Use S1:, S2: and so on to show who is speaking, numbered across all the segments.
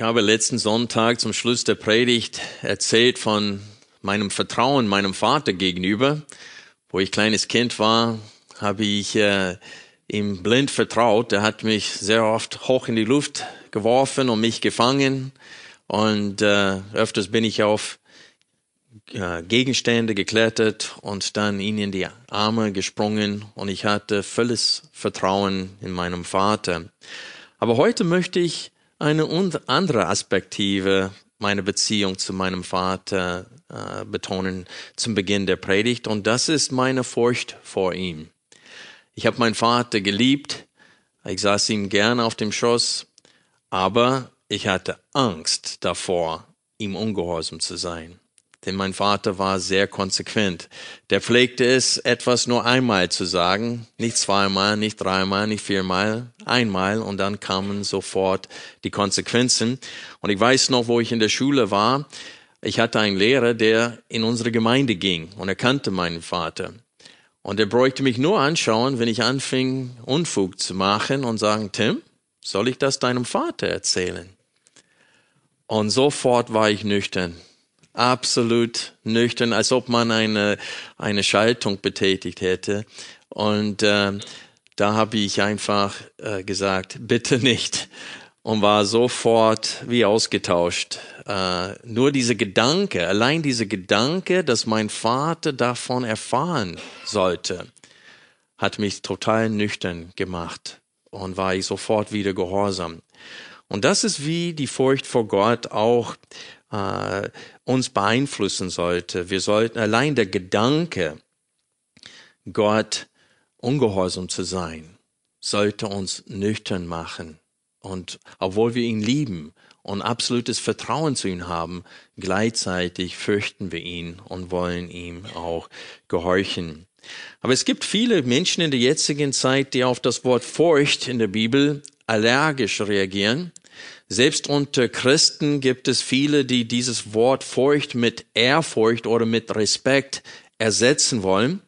S1: Ich habe letzten Sonntag zum Schluss der Predigt erzählt von meinem Vertrauen meinem Vater gegenüber. Wo ich kleines Kind war, habe ich äh, ihm blind vertraut. Er hat mich sehr oft hoch in die Luft geworfen und mich gefangen. Und äh, öfters bin ich auf äh, Gegenstände geklettert und dann ihn in die Arme gesprungen. Und ich hatte volles Vertrauen in meinem Vater. Aber heute möchte ich eine andere Aspektive meiner Beziehung zu meinem Vater äh, betonen zum Beginn der Predigt. Und das ist meine Furcht vor ihm. Ich habe meinen Vater geliebt, ich saß ihm gerne auf dem Schoß, aber ich hatte Angst davor, ihm ungehorsam zu sein denn mein Vater war sehr konsequent. Der pflegte es, etwas nur einmal zu sagen, nicht zweimal, nicht dreimal, nicht viermal, einmal und dann kamen sofort die Konsequenzen. Und ich weiß noch, wo ich in der Schule war, ich hatte einen Lehrer, der in unsere Gemeinde ging und er kannte meinen Vater. Und er bräuchte mich nur anschauen, wenn ich anfing, Unfug zu machen und sagen, Tim, soll ich das deinem Vater erzählen? Und sofort war ich nüchtern absolut nüchtern, als ob man eine, eine Schaltung betätigt hätte. Und äh, da habe ich einfach äh, gesagt, bitte nicht. Und war sofort wie ausgetauscht. Äh, nur diese Gedanke, allein diese Gedanke, dass mein Vater davon erfahren sollte, hat mich total nüchtern gemacht und war ich sofort wieder gehorsam. Und das ist wie die Furcht vor Gott auch äh, uns beeinflussen sollte. Wir sollten allein der Gedanke, Gott ungehorsam zu sein, sollte uns nüchtern machen. Und obwohl wir ihn lieben und absolutes Vertrauen zu ihm haben, gleichzeitig fürchten wir ihn und wollen ihm auch gehorchen. Aber es gibt viele Menschen in der jetzigen Zeit, die auf das Wort Furcht in der Bibel allergisch reagieren selbst unter Christen gibt es viele, die dieses Wort Furcht mit Ehrfurcht oder mit Respekt ersetzen wollen.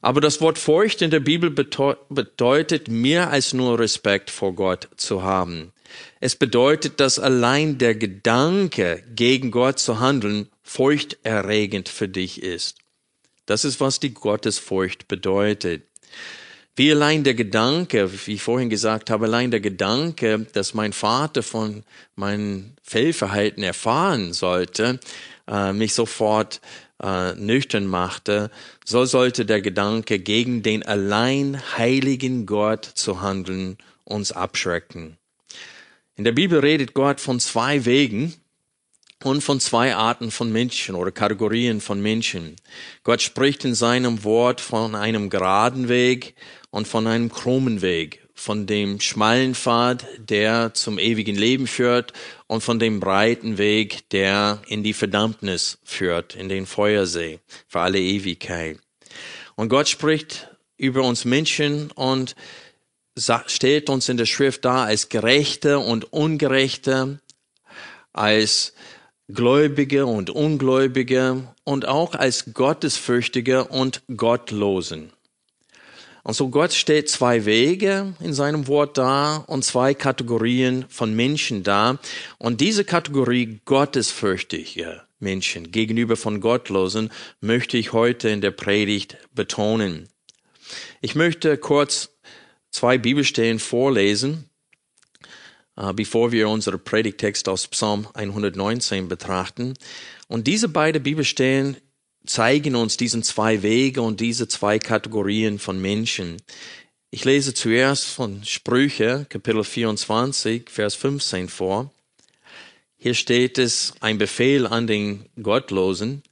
S1: Aber das Wort Furcht in der Bibel bedeutet mehr als nur Respekt vor Gott zu haben. Es bedeutet, dass allein der Gedanke, gegen Gott zu handeln, furchterregend für dich ist. Das ist, was die Gottesfurcht bedeutet. Wie allein der Gedanke, wie ich vorhin gesagt habe, allein der Gedanke, dass mein Vater von meinem Fehlverhalten erfahren sollte, äh, mich sofort äh, nüchtern machte, so sollte der Gedanke, gegen den allein heiligen Gott zu handeln, uns abschrecken. In der Bibel redet Gott von zwei Wegen, und von zwei Arten von Menschen oder Kategorien von Menschen. Gott spricht in seinem Wort von einem geraden Weg und von einem krummen Weg, von dem schmalen Pfad, der zum ewigen Leben führt, und von dem breiten Weg, der in die Verdammnis führt, in den Feuersee für alle Ewigkeit. Und Gott spricht über uns Menschen und stellt uns in der Schrift dar als Gerechte und Ungerechte, als Gläubige und Ungläubige und auch als Gottesfürchtige und Gottlosen. Und so Gott stellt zwei Wege in seinem Wort dar und zwei Kategorien von Menschen dar. Und diese Kategorie gottesfürchtige Menschen gegenüber von Gottlosen möchte ich heute in der Predigt betonen. Ich möchte kurz zwei Bibelstellen vorlesen, äh, bevor wir unseren Predigtext aus Psalm 119 betrachten. Und diese beiden Bibelstellen zeigen uns diesen zwei Wege und diese zwei Kategorien von Menschen. Ich lese zuerst von Sprüche, Kapitel 24, Vers 15 vor. Hier steht es, ein Befehl an den Gottlosen.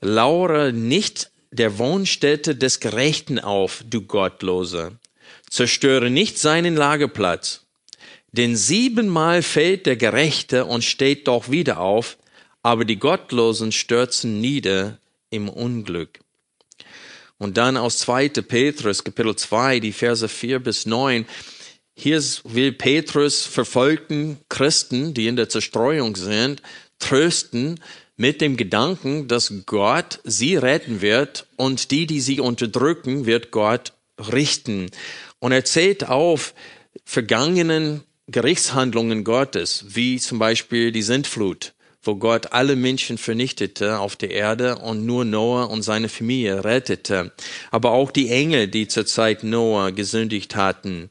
S1: Laure nicht der Wohnstätte des Gerechten auf, du Gottlose. Zerstöre nicht seinen Lagerplatz. Denn siebenmal fällt der Gerechte und steht doch wieder auf, aber die Gottlosen stürzen nieder im Unglück. Und dann aus 2. Petrus, Kapitel 2, die Verse 4 bis 9. Hier will Petrus verfolgten Christen, die in der Zerstreuung sind, trösten mit dem Gedanken, dass Gott sie retten wird und die, die sie unterdrücken, wird Gott richten. Und er zählt auf vergangenen Gerichtshandlungen Gottes, wie zum Beispiel die Sintflut, wo Gott alle Menschen vernichtete auf der Erde und nur Noah und seine Familie rettete. Aber auch die Engel, die zur Zeit Noah gesündigt hatten,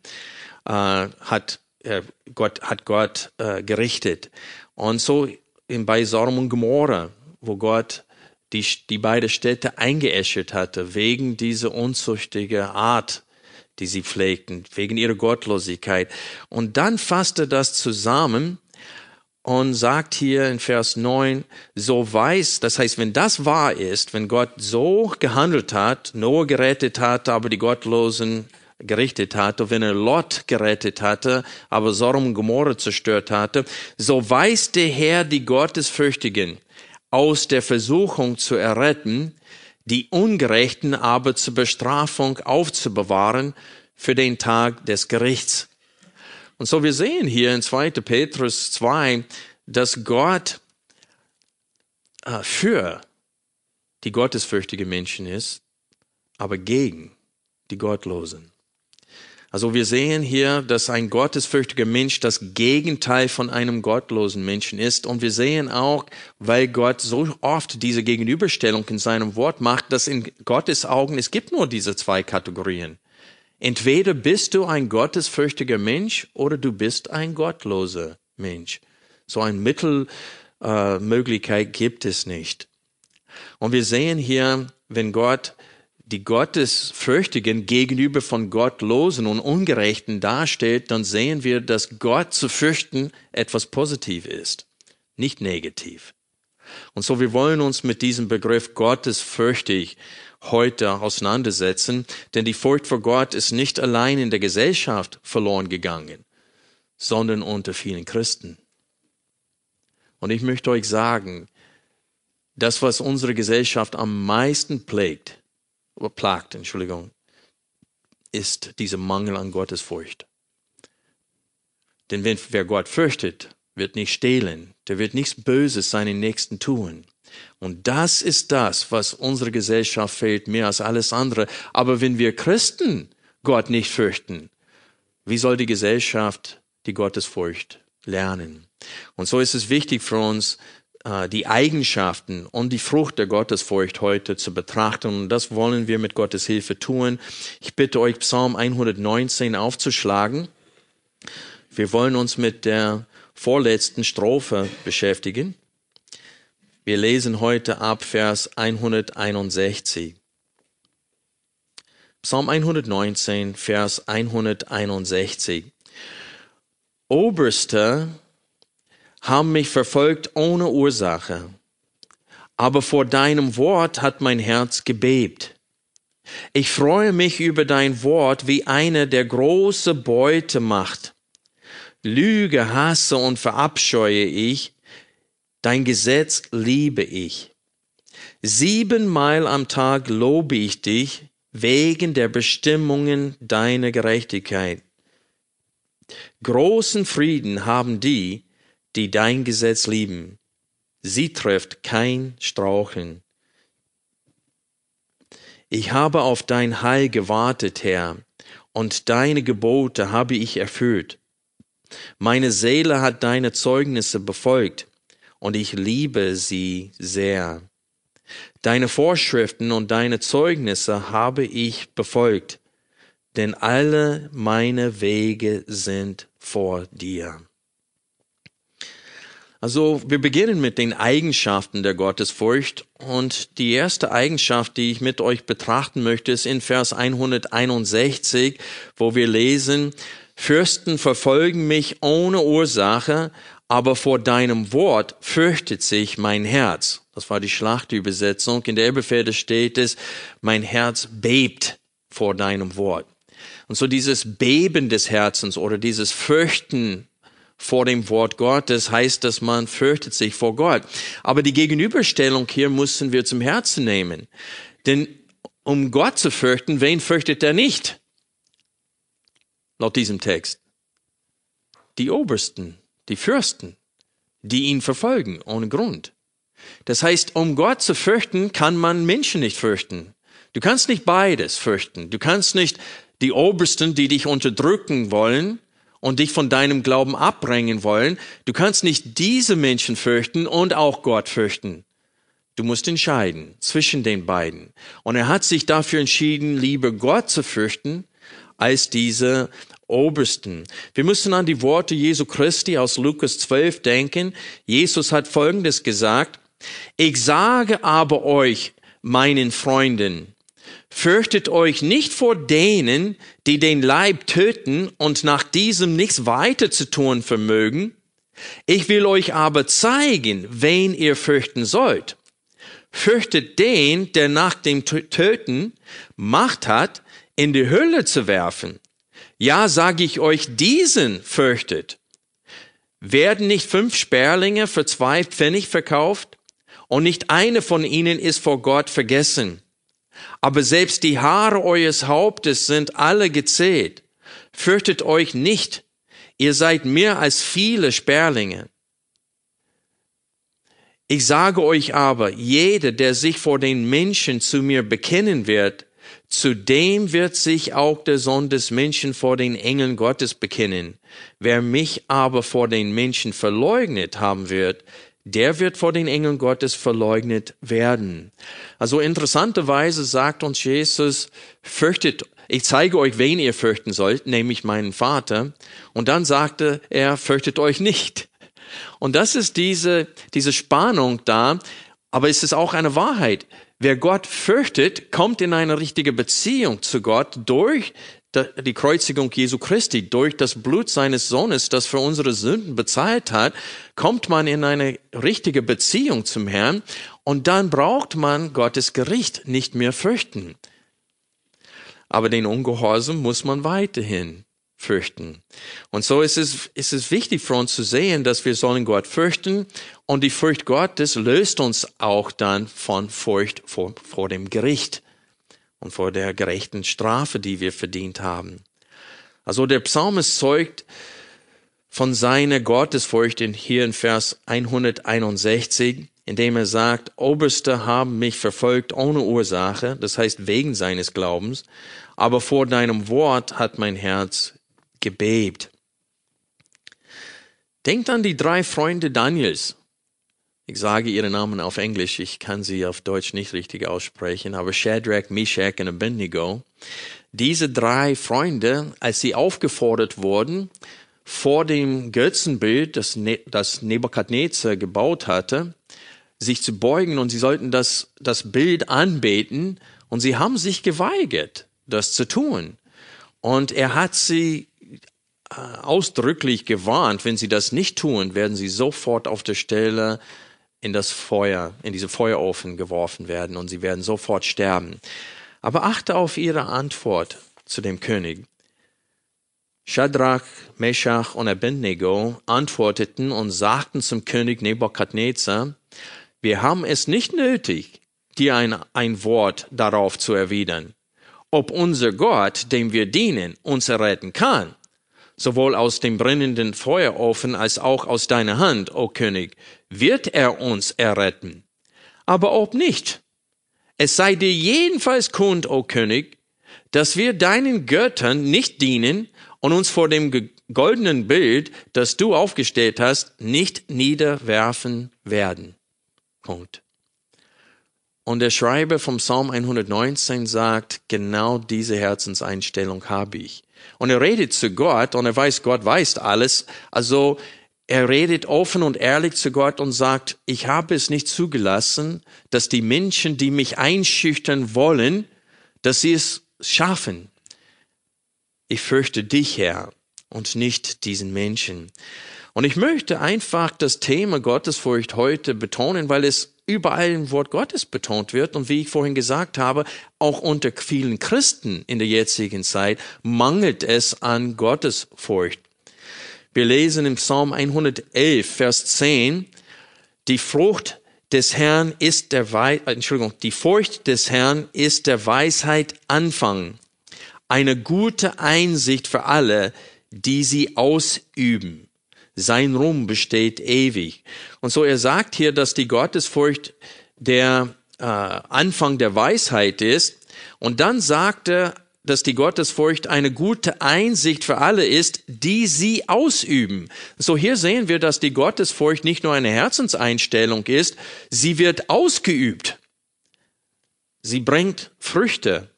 S1: äh, hat äh, Gott hat Gott äh, gerichtet. Und so in, bei Sodom und Gomorra, wo Gott die, die beiden Städte eingeäschert hatte, wegen dieser unzüchtigen Art die sie pflegten, wegen ihrer Gottlosigkeit. Und dann fasst er das zusammen und sagt hier in Vers 9, so weiß, das heißt, wenn das wahr ist, wenn Gott so gehandelt hat, Noah gerettet hat, aber die Gottlosen gerichtet hatte, wenn er Lot gerettet hatte, aber Sodom und Gomorra zerstört hatte, so weiß der Herr die Gottesfürchtigen aus der Versuchung zu erretten, die Ungerechten aber zur Bestrafung aufzubewahren für den Tag des Gerichts. Und so wir sehen hier in 2. Petrus 2, dass Gott äh, für die gottesfürchtigen Menschen ist, aber gegen die Gottlosen. Also wir sehen hier, dass ein gottesfürchtiger Mensch das Gegenteil von einem gottlosen Menschen ist. Und wir sehen auch, weil Gott so oft diese Gegenüberstellung in seinem Wort macht, dass in Gottes Augen es gibt nur diese zwei Kategorien. Entweder bist du ein gottesfürchtiger Mensch oder du bist ein gottloser Mensch. So eine Mittelmöglichkeit äh, gibt es nicht. Und wir sehen hier, wenn Gott die Gottesfürchtigen gegenüber von Gottlosen und Ungerechten dasteht, dann sehen wir, dass Gott zu fürchten etwas positiv ist, nicht negativ. Und so wir wollen uns mit diesem Begriff Gottesfürchtig heute auseinandersetzen, denn die Furcht vor Gott ist nicht allein in der Gesellschaft verloren gegangen, sondern unter vielen Christen. Und ich möchte euch sagen, das, was unsere Gesellschaft am meisten prägt, plagt, Entschuldigung, ist dieser Mangel an Gottesfurcht. Denn wer Gott fürchtet, wird nicht stehlen, der wird nichts Böses seinen Nächsten tun. Und das ist das, was unserer Gesellschaft fehlt, mehr als alles andere. Aber wenn wir Christen Gott nicht fürchten, wie soll die Gesellschaft die Gottesfurcht lernen? Und so ist es wichtig für uns, äh, die Eigenschaften und die Frucht der Gottesfurcht heute zu betrachten. Und das wollen wir mit Gottes Hilfe tun. Ich bitte euch, Psalm 119 aufzuschlagen. Wir wollen uns mit der vorletzten Strophe beschäftigen. Wir lesen heute ab Vers 161. Psalm 119, Vers 161. Oberster haben mich verfolgt ohne Ursache. Aber vor deinem Wort hat mein Herz gebebt. Ich freue mich über dein Wort wie einer, der große Beute macht. Lüge hasse und verabscheue ich, dein Gesetz liebe ich. Siebenmal am Tag lobe ich dich wegen der Bestimmungen deiner Gerechtigkeit. Großen Frieden haben die, die dein Gesetz lieben. Sie trifft kein Straucheln. Ich habe auf dein Heil gewartet, Herr, und deine Gebote habe ich erfüllt. Meine Seele hat deine Zeugnisse befolgt, und ich liebe sie sehr. Deine Vorschriften und deine Zeugnisse habe ich befolgt, denn alle meine Wege sind vor dir. Also wir beginnen mit den Eigenschaften der Gottesfurcht und die erste Eigenschaft, die ich mit euch betrachten möchte, ist in Vers 161, wo wir lesen, Fürsten verfolgen mich ohne Ursache, aber vor deinem Wort fürchtet sich mein Herz. Das war die Schlachtübersetzung. In der Elberfelde steht es, mein Herz bebt vor deinem Wort. Und so dieses Beben des Herzens oder dieses Fürchten vor dem Wort Gottes heißt, dass man fürchtet sich vor Gott. Aber die Gegenüberstellung hier müssen wir zum Herzen nehmen. Denn um Gott zu fürchten, wen fürchtet er nicht? Laut diesem Text. Die Obersten, die Fürsten, die ihn verfolgen ohne Grund. Das heißt, um Gott zu fürchten, kann man Menschen nicht fürchten. Du kannst nicht beides fürchten. Du kannst nicht die Obersten, die dich unterdrücken wollen und dich von deinem Glauben abbringen wollen. Du kannst nicht diese Menschen fürchten und auch Gott fürchten. Du musst entscheiden zwischen den beiden. Und er hat sich dafür entschieden, lieber Gott zu fürchten, als diese Obersten. Wir müssen an die Worte Jesu Christi aus Lukas 12 denken. Jesus hat Folgendes gesagt. Ich sage aber euch, meinen Freunden, fürchtet euch nicht vor denen, die den Leib töten und nach diesem nichts weiter zu tun vermögen. Ich will euch aber zeigen, wen ihr fürchten sollt. Fürchtet den, der nach dem Töten Macht hat, in die Hölle zu werfen. Ja, sage ich euch, diesen fürchtet. Werden nicht fünf Sperlinge für zwei Pfennig verkauft? Und nicht eine von ihnen ist vor Gott vergessen. Aber selbst die Haare eures Hauptes sind alle gezählt. Fürchtet euch nicht, ihr seid mehr als viele Sperlinge. Ich sage euch aber, jeder, der sich vor den Menschen zu mir bekennen wird, zu dem wird sich auch der Sohn des Menschen vor den Engeln Gottes bekennen. Wer mich aber vor den Menschen verleugnet haben wird, der wird vor den Engeln Gottes verleugnet werden. Also interessanterweise sagt uns Jesus, fürchtet, ich zeige euch, wen ihr fürchten sollt, nämlich meinen Vater. Und dann sagte er, fürchtet euch nicht. Und das ist diese, diese Spannung da, aber es ist auch eine Wahrheit. Wer Gott fürchtet, kommt in eine richtige Beziehung zu Gott durch die Kreuzigung Jesu Christi, durch das Blut seines Sohnes, das für unsere Sünden bezahlt hat, kommt man in eine richtige Beziehung zum Herrn und dann braucht man Gottes Gericht nicht mehr fürchten. Aber den Ungehorsam muss man weiterhin fürchten. Und so ist es, ist es wichtig für uns zu sehen, dass wir sollen Gott fürchten und die Furcht Gottes löst uns auch dann von Furcht vor, vor dem Gericht und vor der gerechten Strafe, die wir verdient haben. Also der Psalmist zeugt von seiner Gottesfurcht in, hier in Vers 161, indem er sagt, Oberste haben mich verfolgt ohne Ursache, das heißt wegen seines Glaubens, aber vor deinem Wort hat mein Herz gebebt. Denkt an die drei Freunde Daniels. Ich sage ihre Namen auf Englisch, ich kann sie auf Deutsch nicht richtig aussprechen, aber Shadrach, Meshach und Abednego. Diese drei Freunde, als sie aufgefordert wurden, vor dem Götzenbild, das, ne das Nebukadnezar gebaut hatte, sich zu beugen und sie sollten das, das Bild anbeten und sie haben sich geweigert, das zu tun. Und er hat sie ausdrücklich gewarnt, wenn sie das nicht tun, werden sie sofort auf der Stelle in das Feuer, in diese Feuerofen geworfen werden und sie werden sofort sterben. Aber achte auf ihre Antwort zu dem König. Shadrach, Meshach und Abednego antworteten und sagten zum König Nebukadnezar, wir haben es nicht nötig, dir ein, ein Wort darauf zu erwidern, ob unser Gott, dem wir dienen, uns erretten kann sowohl aus dem brennenden Feuerofen als auch aus deiner Hand, o König, wird er uns erretten. Aber ob nicht, es sei dir jedenfalls kund, o König, dass wir deinen Göttern nicht dienen und uns vor dem goldenen Bild, das du aufgestellt hast, nicht niederwerfen werden. Punkt. Und der Schreiber vom Psalm 119 sagt, genau diese Herzenseinstellung habe ich. Und er redet zu Gott und er weiß, Gott weiß alles. Also er redet offen und ehrlich zu Gott und sagt, ich habe es nicht zugelassen, dass die Menschen, die mich einschüchtern wollen, dass sie es schaffen. Ich fürchte dich, Herr, und nicht diesen Menschen. Und ich möchte einfach das Thema Gottesfurcht heute betonen, weil es überall im Wort Gottes betont wird. Und wie ich vorhin gesagt habe, auch unter vielen Christen in der jetzigen Zeit mangelt es an Gottesfurcht. Wir lesen im Psalm 111, Vers 10, die Frucht des Herrn ist der Wei äh, Entschuldigung, die Furcht des Herrn ist der Weisheit Anfang, eine gute Einsicht für alle, die sie ausüben. Sein Ruhm besteht ewig. Und so er sagt hier, dass die Gottesfurcht der äh, Anfang der Weisheit ist. Und dann sagt er, dass die Gottesfurcht eine gute Einsicht für alle ist, die sie ausüben. So hier sehen wir, dass die Gottesfurcht nicht nur eine Herzenseinstellung ist, sie wird ausgeübt. Sie bringt Früchte.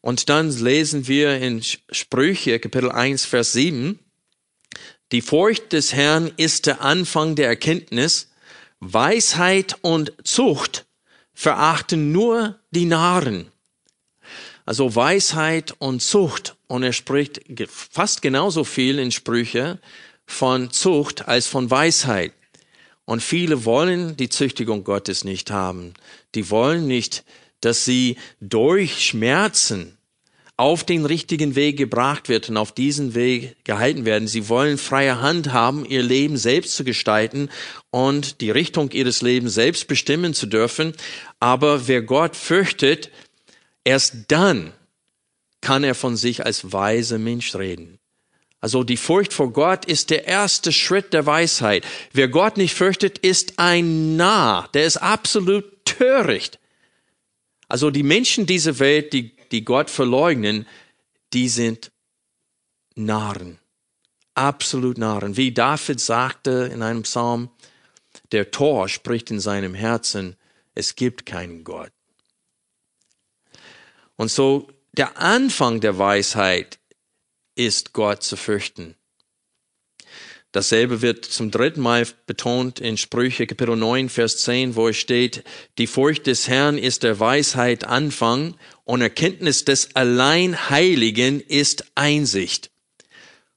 S1: Und dann lesen wir in Sprüche Kapitel 1, Vers 7, die Furcht des Herrn ist der Anfang der Erkenntnis, Weisheit und Zucht verachten nur die Narren. Also Weisheit und Zucht. Und er spricht fast genauso viel in Sprüche von Zucht als von Weisheit. Und viele wollen die Züchtigung Gottes nicht haben. Die wollen nicht, dass sie durch Schmerzen auf den richtigen Weg gebracht wird und auf diesen Weg gehalten werden. Sie wollen freie Hand haben, ihr Leben selbst zu gestalten und die Richtung ihres Lebens selbst bestimmen zu dürfen. Aber wer Gott fürchtet, erst dann kann er von sich als weise Mensch reden. Also die Furcht vor Gott ist der erste Schritt der Weisheit. Wer Gott nicht fürchtet, ist ein Narr. Der ist absolut töricht. Also die Menschen dieser Welt, die die Gott verleugnen, die sind Narren. Absolut Narren. Wie David sagte in einem Psalm, der Tor spricht in seinem Herzen, es gibt keinen Gott. Und so der Anfang der Weisheit ist Gott zu fürchten. Dasselbe wird zum dritten Mal betont in Sprüche Kapitel 9, Vers 10, wo es steht, die Furcht des Herrn ist der Weisheit Anfang und Erkenntnis des Alleinheiligen ist Einsicht.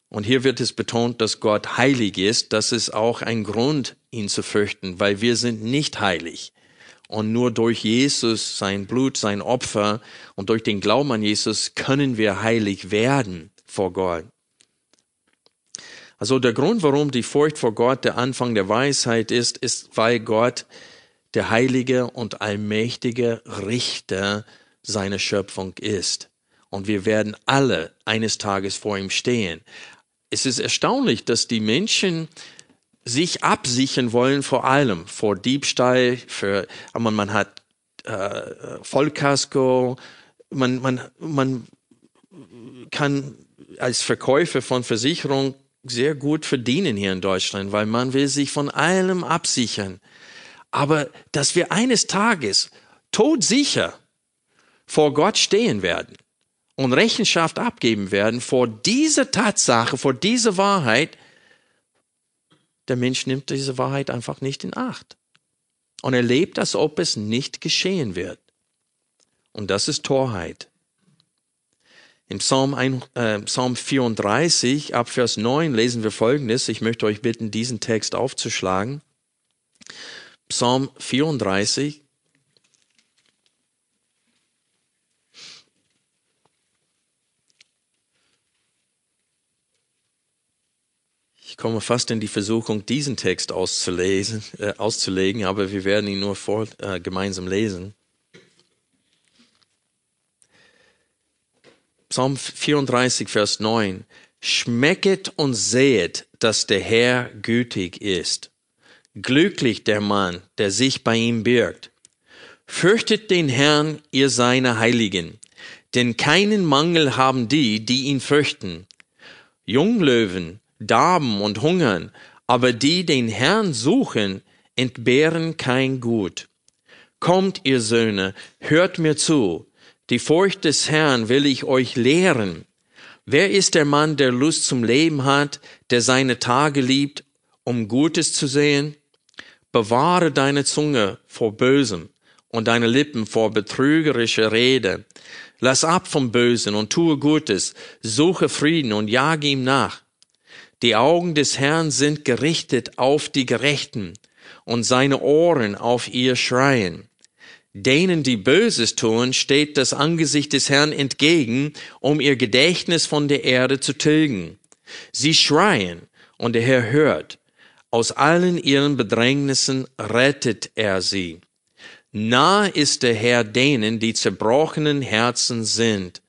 S1: Und hier wird es betont, dass Gott heilig ist. Das ist auch ein Grund, ihn zu fürchten, weil wir sind nicht heilig. Und nur durch Jesus, sein Blut, sein Opfer und durch den Glauben an Jesus können wir heilig werden vor Gott. Also der Grund, warum die Furcht vor Gott der Anfang der Weisheit ist, ist, weil Gott der heilige und allmächtige Richter seiner Schöpfung ist. Und wir werden alle eines Tages vor ihm stehen. Es ist erstaunlich, dass die Menschen sich absichern wollen vor allem, vor Diebstahl, für, man, man hat äh, Vollkasko, man, man, man kann als Verkäufer von Versicherung sehr gut verdienen hier in Deutschland, weil man will sich von allem absichern. Aber dass wir eines Tages todsicher vor Gott stehen werden und Rechenschaft abgeben werden vor dieser Tatsache, vor dieser Wahrheit, der Mensch nimmt diese Wahrheit einfach nicht in Acht. Und er lebt, als ob es nicht geschehen wird. Und das ist Torheit. Im Psalm, ein, äh, Psalm 34 ab Vers 9 lesen wir Folgendes. Ich möchte euch bitten, diesen Text aufzuschlagen. Psalm 34. Ich komme fast in die Versuchung, diesen Text auszulesen, äh, auszulegen, aber wir werden ihn nur vor, äh, gemeinsam lesen. Psalm 34, Vers 9. Schmecket und sehet, dass der Herr gütig ist. Glücklich der Mann, der sich bei ihm birgt. Fürchtet den Herrn, ihr seine Heiligen, denn keinen Mangel haben die, die ihn fürchten. Junglöwen darben und hungern, aber die den Herrn suchen, entbehren kein Gut. Kommt, ihr Söhne, hört mir zu, die Furcht des Herrn will ich euch lehren. Wer ist der Mann, der Lust zum Leben hat, der seine Tage liebt, um Gutes zu sehen? Bewahre deine Zunge vor Bösem und deine Lippen vor betrügerischer Rede. Lass ab vom Bösen und tue Gutes, suche Frieden und jage ihm nach. Die Augen des Herrn sind gerichtet auf die Gerechten und seine Ohren auf ihr Schreien. Denen, die Böses tun, steht das Angesicht des Herrn entgegen, um ihr Gedächtnis von der Erde zu tilgen. Sie schreien, und der Herr hört. Aus allen ihren Bedrängnissen rettet er sie. Nah ist der Herr denen, die zerbrochenen Herzen sind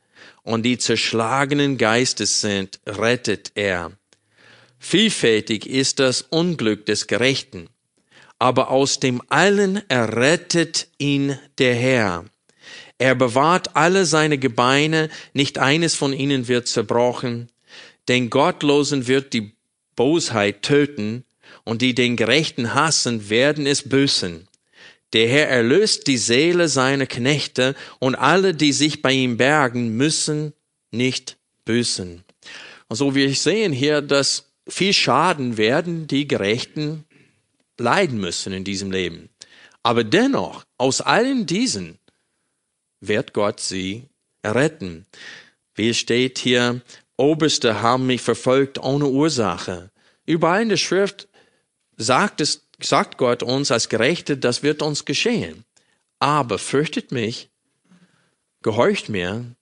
S1: und die zerschlagenen Geistes sind, rettet er. Vielfältig ist das Unglück des Gerechten, aber aus dem allen errettet ihn der Herr. Er bewahrt alle seine Gebeine, nicht eines von ihnen wird zerbrochen. Den Gottlosen wird die Bosheit töten, und die den Gerechten hassen, werden es büßen. Der Herr erlöst die Seele seiner Knechte, und alle, die sich bei ihm bergen, müssen nicht büßen. Und so wir sehen hier, dass viel Schaden werden die Gerechten leiden müssen in diesem Leben. Aber dennoch, aus allen diesen wird Gott sie retten. Wie steht hier, Oberste haben mich verfolgt ohne Ursache. Überall in der Schrift sagt es, sagt Gott uns als Gerechte, das wird uns geschehen. Aber fürchtet mich, gehorcht mir,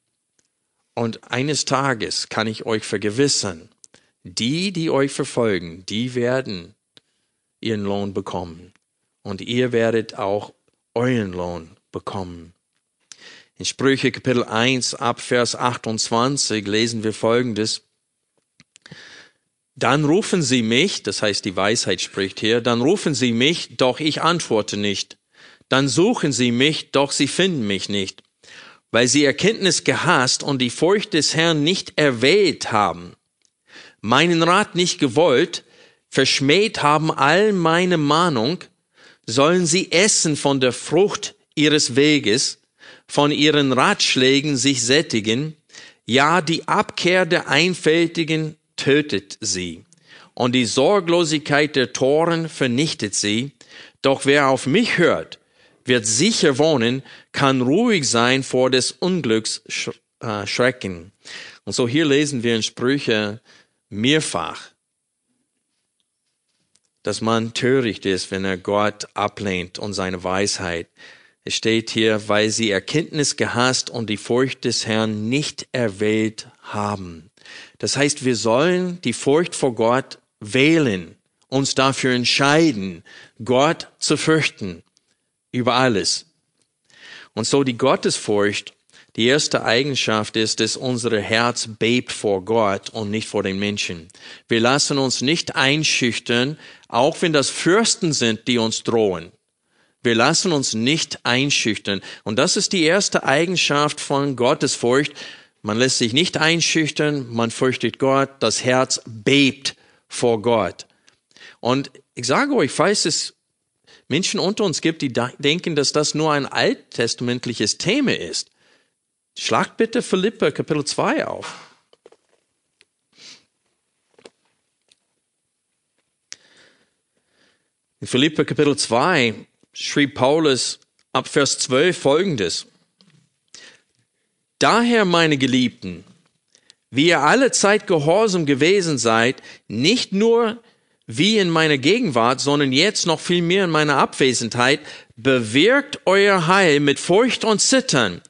S1: und eines Tages kann ich euch vergewissern, die, die euch verfolgen, die werden ihren Lohn bekommen. Und ihr werdet auch euren Lohn bekommen. In Sprüche Kapitel 1 ab Vers 28 lesen wir Folgendes. Dann rufen sie mich, das heißt die Weisheit spricht hier, dann rufen sie mich, doch ich antworte nicht. Dann suchen sie mich, doch sie finden mich nicht, weil sie Erkenntnis gehasst und die Furcht des Herrn nicht erwählt haben, meinen Rat nicht gewollt, verschmäht haben all meine Mahnung, sollen sie essen von der Frucht ihres Weges, von ihren Ratschlägen sich sättigen, ja, die Abkehr der Einfältigen tötet sie, und die Sorglosigkeit der Toren vernichtet sie, doch wer auf mich hört, wird sicher wohnen, kann ruhig sein vor des Unglücks äh, Schrecken. Und so hier lesen wir in Sprüche mehrfach, dass man töricht ist, wenn er Gott ablehnt und seine Weisheit. Es steht hier, weil sie Erkenntnis gehasst und die Furcht des Herrn nicht erwählt haben. Das heißt, wir sollen die Furcht vor Gott wählen, uns dafür entscheiden, Gott zu fürchten über alles. Und so die Gottesfurcht, die erste Eigenschaft ist, dass unser Herz bebt vor Gott und nicht vor den Menschen. Wir lassen uns nicht einschüchtern, auch wenn das Fürsten sind, die uns drohen. Wir lassen uns nicht einschüchtern. Und das ist die erste Eigenschaft von Gottesfurcht. Man lässt sich nicht einschüchtern, man fürchtet Gott, das Herz bebt vor Gott. Und ich sage euch, falls es Menschen unter uns gibt, die denken, dass das nur ein alttestamentliches Thema ist, schlagt bitte Philippa Kapitel 2 auf. In Philippa Kapitel 2 schrieb Paulus ab Vers 12 folgendes. Daher, meine Geliebten, wie ihr alle Zeit gehorsam gewesen seid, nicht nur wie in meiner Gegenwart, sondern jetzt noch viel mehr in meiner Abwesenheit, bewirkt euer Heil mit Furcht und Zittern.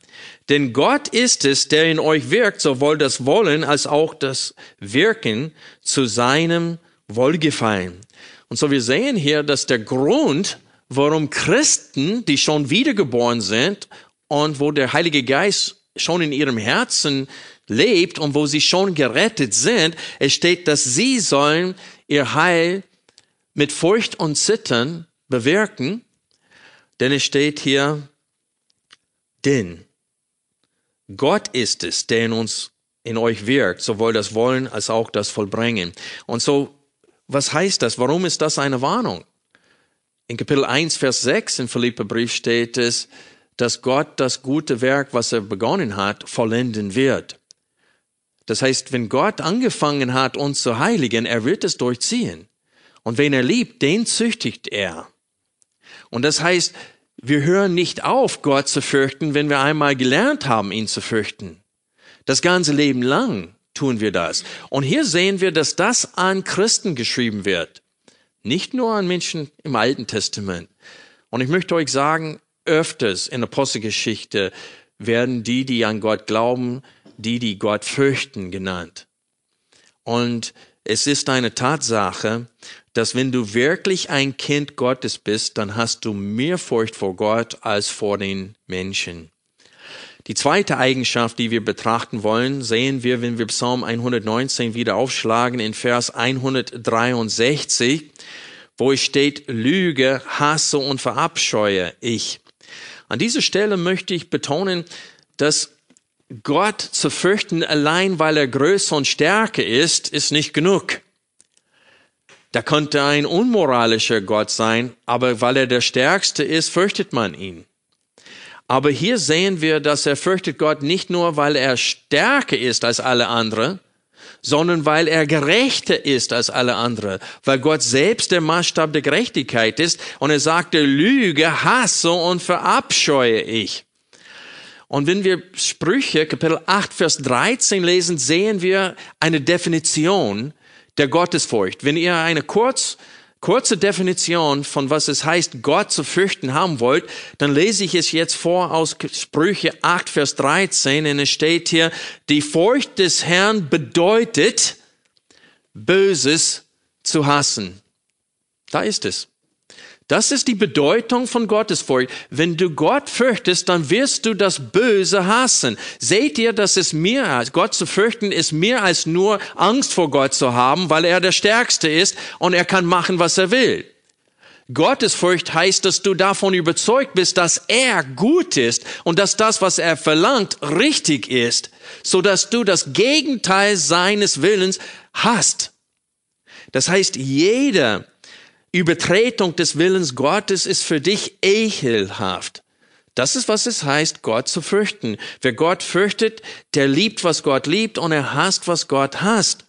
S1: Denn Gott ist es, der in euch wirkt, sowohl das Wollen als auch das Wirken zu seinem Wohlgefallen. Und so wir sehen hier, dass der Grund, warum Christen, die schon wiedergeboren sind und wo der Heilige Geist schon in ihrem Herzen lebt und wo sie schon gerettet sind, es steht, dass sie sollen ihr Heil mit Furcht und Zittern bewirken, denn es steht hier, denn Gott ist es, der in uns, in euch wirkt, sowohl das Wollen als auch das Vollbringen. Und so, was heißt das? Warum ist das eine Warnung? In Kapitel 1, Vers 6 im Philipperbrief steht es, dass Gott das gute Werk, was er begonnen hat, vollenden wird. Das heißt, wenn Gott angefangen hat, uns zu heiligen, er wird es durchziehen. Und wen er liebt, den züchtigt er. Und das heißt, wir hören nicht auf, Gott zu fürchten, wenn wir einmal gelernt haben, ihn zu fürchten. Das ganze Leben lang tun wir das. Und hier sehen wir, dass das an Christen geschrieben wird. Nicht nur an Menschen im Alten Testament. Und ich möchte euch sagen, öfters in der Apostelgeschichte werden die, die an Gott glauben, die, die Gott fürchten, genannt. Und es ist eine Tatsache, dass wenn du wirklich ein Kind Gottes bist, dann hast du mehr Furcht vor Gott als vor den Menschen. Die zweite Eigenschaft, die wir betrachten wollen, sehen wir, wenn wir Psalm 119 wieder aufschlagen in Vers 163, wo es steht, Lüge, hasse und verabscheue ich. An dieser Stelle möchte ich betonen, dass Gott zu fürchten allein, weil er größer und stärker ist, ist nicht genug. Da könnte ein unmoralischer Gott sein, aber weil er der Stärkste ist, fürchtet man ihn. Aber hier sehen wir, dass er fürchtet Gott nicht nur, weil er stärker ist als alle anderen, sondern weil er gerechter ist als alle anderen, weil Gott selbst der Maßstab der Gerechtigkeit ist und er sagte, Lüge, hasse und verabscheue ich. Und wenn wir Sprüche, Kapitel 8, Vers 13 lesen, sehen wir eine Definition der Gottesfurcht. Wenn ihr eine kurz kurze Definition von was es heißt, Gott zu fürchten haben wollt, dann lese ich es jetzt vor aus Sprüche 8, Vers 13, und es steht hier, die Furcht des Herrn bedeutet, Böses zu hassen. Da ist es. Das ist die Bedeutung von Gottesfurcht. Wenn du Gott fürchtest, dann wirst du das Böse hassen. Seht ihr, dass es mehr als Gott zu fürchten ist mehr als nur Angst vor Gott zu haben, weil er der Stärkste ist und er kann machen, was er will. Gottesfurcht heißt, dass du davon überzeugt bist, dass er gut ist und dass das, was er verlangt, richtig ist, so dass du das Gegenteil seines Willens hast. Das heißt, jeder, Übertretung des Willens Gottes ist für dich ekelhaft. Das ist, was es heißt, Gott zu fürchten. Wer Gott fürchtet, der liebt, was Gott liebt und er hasst, was Gott hasst.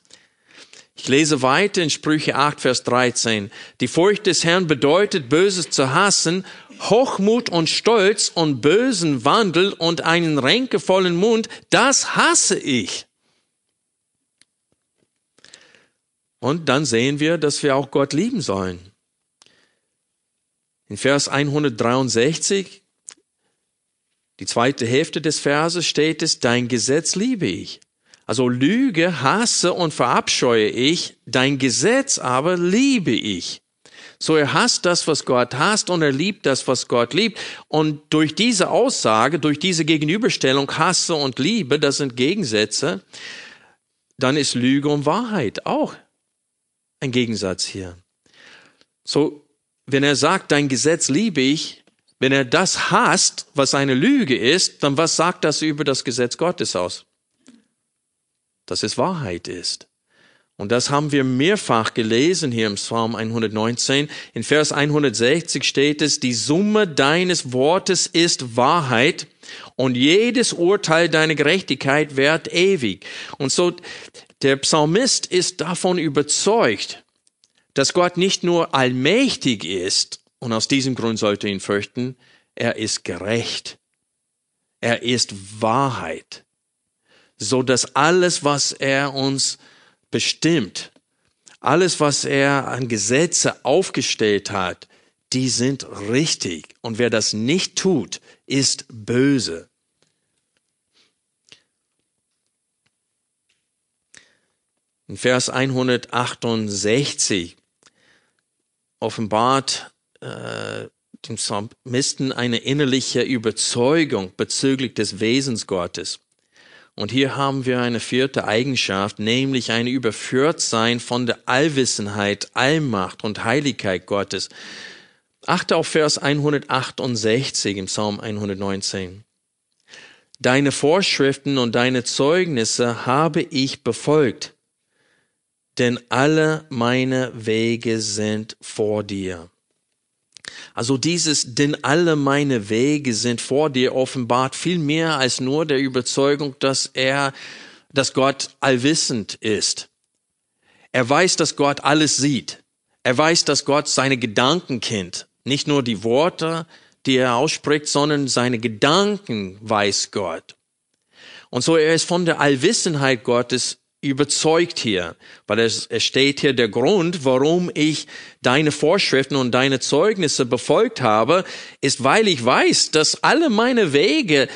S1: Ich lese weiter in Sprüche 8, Vers 13. Die Furcht des Herrn bedeutet, Böses zu hassen, Hochmut und Stolz und bösen Wandel und einen ränkevollen Mund, das hasse ich. Und dann sehen wir, dass wir auch Gott lieben sollen. In Vers 163, die zweite Hälfte des Verses steht es, dein Gesetz liebe ich. Also Lüge, hasse und verabscheue ich, dein Gesetz aber liebe ich. So er hasst das, was Gott hasst und er liebt das, was Gott liebt. Und durch diese Aussage, durch diese Gegenüberstellung Hasse und Liebe, das sind Gegensätze, dann ist Lüge und Wahrheit auch ein Gegensatz hier. So wenn er sagt, dein Gesetz liebe ich, wenn er das hasst, was eine Lüge ist, dann was sagt das über das Gesetz Gottes aus? Dass es Wahrheit ist. Und das haben wir mehrfach gelesen hier im Psalm 119. In Vers 160 steht es, die Summe deines Wortes ist Wahrheit und jedes Urteil deiner Gerechtigkeit währt ewig. Und so, der Psalmist ist davon überzeugt, dass Gott nicht nur allmächtig ist, und aus diesem Grund sollte ihn fürchten, er ist gerecht. Er ist Wahrheit. So dass alles, was er uns bestimmt, alles, was er an Gesetze aufgestellt hat, die sind richtig. Und wer das nicht tut, ist böse. In Vers 168 offenbart äh, dem Psalmisten eine innerliche Überzeugung bezüglich des Wesens Gottes. Und hier haben wir eine vierte Eigenschaft, nämlich ein Überführtsein von der Allwissenheit, Allmacht und Heiligkeit Gottes. Achte auf Vers 168 im Psalm 119. Deine Vorschriften und deine Zeugnisse habe ich befolgt denn alle meine Wege sind vor dir. Also dieses, denn alle meine Wege sind vor dir offenbart viel mehr als nur der Überzeugung, dass er, dass Gott allwissend ist. Er weiß, dass Gott alles sieht. Er weiß, dass Gott seine Gedanken kennt. Nicht nur die Worte, die er ausspricht, sondern seine Gedanken weiß Gott. Und so er ist von der Allwissenheit Gottes überzeugt hier, weil es, es steht hier der Grund, warum ich deine Vorschriften und deine Zeugnisse befolgt habe, ist, weil ich weiß, dass alle meine Wege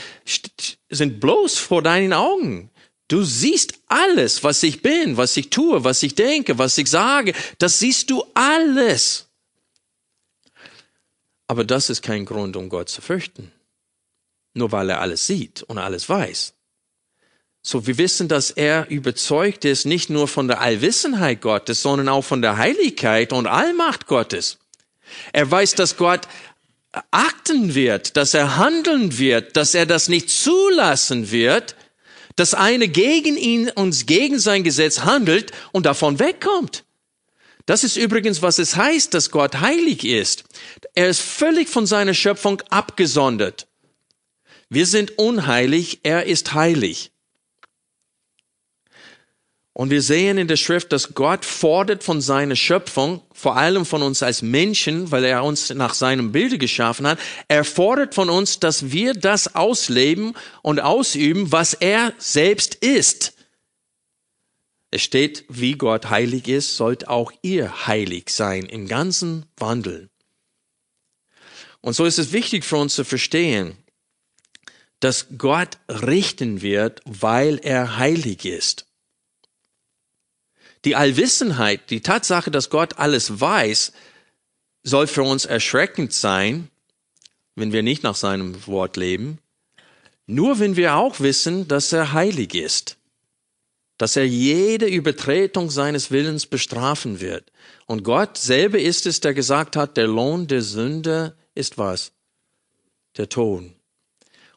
S1: sind bloß vor deinen Augen. Du siehst alles, was ich bin, was ich tue, was ich denke, was ich sage. Das siehst du alles. Aber das ist kein Grund, um Gott zu fürchten. Nur weil er alles sieht und alles weiß. So, wir wissen, dass er überzeugt ist, nicht nur von der Allwissenheit Gottes, sondern auch von der Heiligkeit und Allmacht Gottes. Er weiß, dass Gott akten wird, dass er handeln wird, dass er das nicht zulassen wird, dass eine gegen ihn und gegen sein Gesetz handelt und davon wegkommt. Das ist übrigens, was es heißt, dass Gott heilig ist. Er ist völlig von seiner Schöpfung abgesondert. Wir sind unheilig, er ist heilig. Und wir sehen in der Schrift, dass Gott fordert von seiner Schöpfung, vor allem von uns als Menschen, weil er uns nach seinem Bilde geschaffen hat, er fordert von uns, dass wir das ausleben und ausüben, was er selbst ist. Es steht, wie Gott heilig ist, sollt auch ihr heilig sein im ganzen Wandel. Und so ist es wichtig für uns zu verstehen, dass Gott richten wird, weil er heilig ist. Die Allwissenheit, die Tatsache, dass Gott alles weiß, soll für uns erschreckend sein, wenn wir nicht nach seinem Wort leben, nur wenn wir auch wissen, dass er heilig ist dass er jede Übertretung seines Willens bestrafen wird. Und Gott selber ist es, der gesagt hat, der Lohn der Sünde ist was? Der Tod.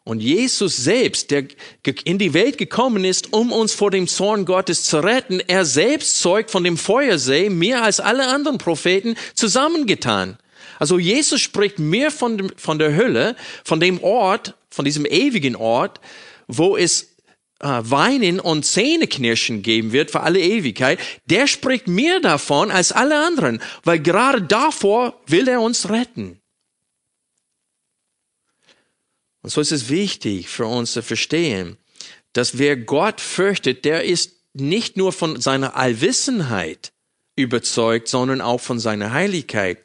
S1: Und Jesus selbst, der in die Welt gekommen ist, um uns vor dem Zorn Gottes zu retten, er selbst zeugt von dem Feuersee mehr als alle anderen Propheten zusammengetan. Also Jesus spricht mehr von, dem, von der Hölle, von dem Ort, von diesem ewigen Ort, wo es äh, Weinen und Zähneknirschen geben wird für alle Ewigkeit, der spricht mehr davon als alle anderen, weil gerade davor will er uns retten. Und so ist es wichtig für uns zu verstehen, dass wer Gott fürchtet, der ist nicht nur von seiner Allwissenheit überzeugt, sondern auch von seiner Heiligkeit.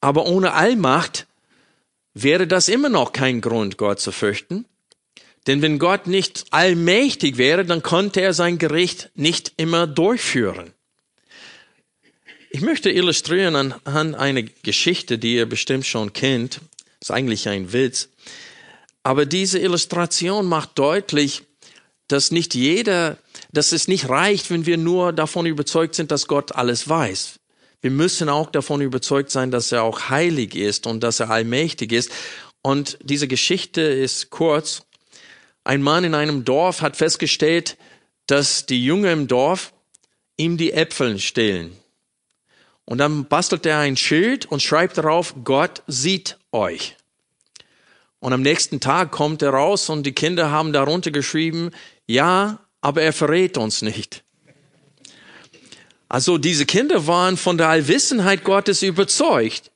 S1: Aber ohne Allmacht wäre das immer noch kein Grund, Gott zu fürchten. Denn wenn Gott nicht allmächtig wäre, dann konnte er sein Gericht nicht immer durchführen. Ich möchte illustrieren anhand einer Geschichte, die ihr bestimmt schon kennt. Ist eigentlich ein Witz. Aber diese Illustration macht deutlich, dass nicht jeder, dass es nicht reicht, wenn wir nur davon überzeugt sind, dass Gott alles weiß. Wir müssen auch davon überzeugt sein, dass er auch heilig ist und dass er allmächtig ist. Und diese Geschichte ist kurz. Ein Mann in einem Dorf hat festgestellt, dass die Jünger im Dorf ihm die Äpfel stehlen. Und dann bastelt er ein Schild und schreibt darauf, Gott sieht euch. Und am nächsten Tag kommt er raus und die Kinder haben darunter geschrieben, ja, aber er verrät uns nicht. Also diese Kinder waren von der Allwissenheit Gottes überzeugt.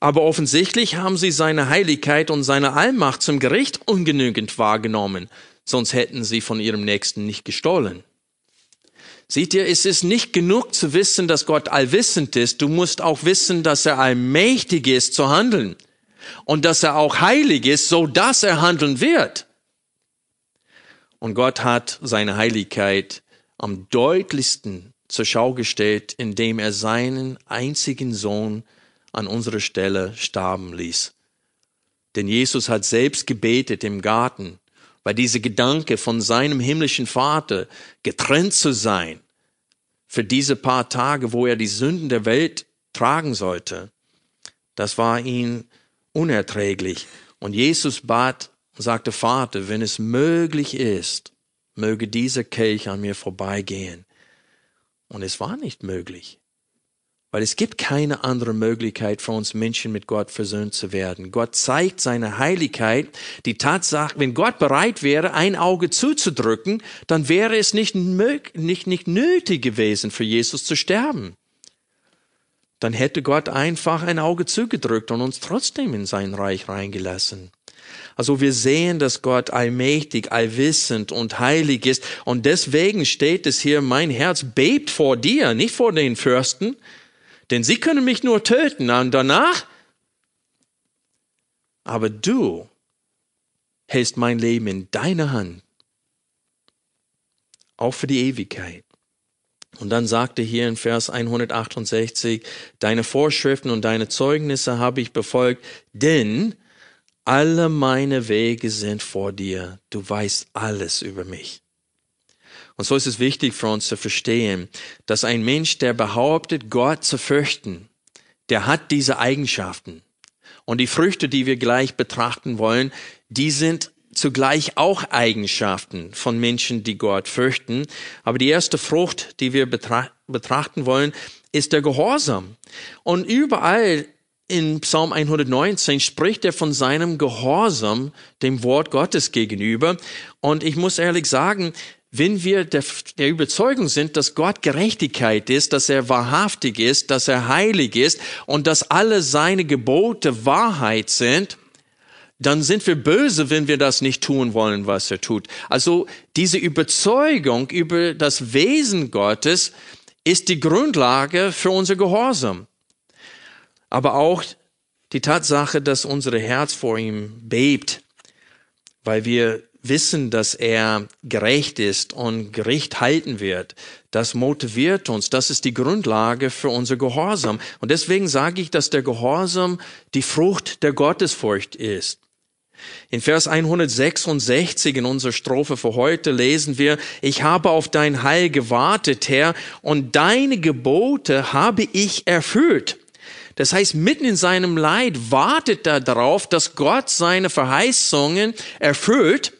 S1: Aber offensichtlich haben sie seine Heiligkeit und seine Allmacht zum Gericht ungenügend wahrgenommen, sonst hätten sie von ihrem Nächsten nicht gestohlen. Seht ihr, es ist nicht genug zu wissen, dass Gott allwissend ist. Du musst auch wissen, dass er allmächtig ist zu handeln und dass er auch heilig ist, so dass er handeln wird. Und Gott hat seine Heiligkeit am deutlichsten zur Schau gestellt, indem er seinen einzigen Sohn an unserer Stelle starben ließ. Denn Jesus hat selbst gebetet im Garten, weil dieser Gedanke von seinem himmlischen Vater getrennt zu sein für diese paar Tage, wo er die Sünden der Welt tragen sollte, das war ihm unerträglich. Und Jesus bat und sagte, Vater, wenn es möglich ist, möge dieser Kelch an mir vorbeigehen. Und es war nicht möglich. Weil es gibt keine andere Möglichkeit für uns Menschen mit Gott versöhnt zu werden. Gott zeigt seine Heiligkeit, die Tatsache, wenn Gott bereit wäre, ein Auge zuzudrücken, dann wäre es nicht, nicht, nicht nötig gewesen, für Jesus zu sterben. Dann hätte Gott einfach ein Auge zugedrückt und uns trotzdem in sein Reich reingelassen. Also wir sehen, dass Gott allmächtig, allwissend und heilig ist. Und deswegen steht es hier, mein Herz bebt vor dir, nicht vor den Fürsten, denn sie können mich nur töten und danach, aber du hältst mein Leben in deiner Hand. auch für die Ewigkeit. Und dann sagte hier in Vers 168, deine Vorschriften und deine Zeugnisse habe ich befolgt, denn alle meine Wege sind vor dir. Du weißt alles über mich. Und so ist es wichtig für uns zu verstehen, dass ein Mensch, der behauptet, Gott zu fürchten, der hat diese Eigenschaften. Und die Früchte, die wir gleich betrachten wollen, die sind zugleich auch Eigenschaften von Menschen, die Gott fürchten. Aber die erste Frucht, die wir betra betrachten wollen, ist der Gehorsam. Und überall in Psalm 119 spricht er von seinem Gehorsam dem Wort Gottes gegenüber. Und ich muss ehrlich sagen, wenn wir der, der, Überzeugung sind, dass Gott Gerechtigkeit ist, dass er wahrhaftig ist, dass er heilig ist und dass alle seine Gebote Wahrheit sind, dann sind wir böse, wenn wir das nicht tun wollen, was er tut. Also diese Überzeugung über das Wesen Gottes ist die Grundlage für unser Gehorsam. Aber auch die Tatsache, dass unser Herz vor ihm bebt, weil wir wissen, dass er gerecht ist und Gericht halten wird, das motiviert uns, das ist die Grundlage für unser Gehorsam. Und deswegen sage ich, dass der Gehorsam die Frucht der Gottesfurcht ist. In Vers 166 in unserer Strophe für heute lesen wir, ich habe auf dein Heil gewartet, Herr, und deine Gebote habe ich erfüllt. Das heißt, mitten in seinem Leid wartet er darauf, dass Gott seine Verheißungen erfüllt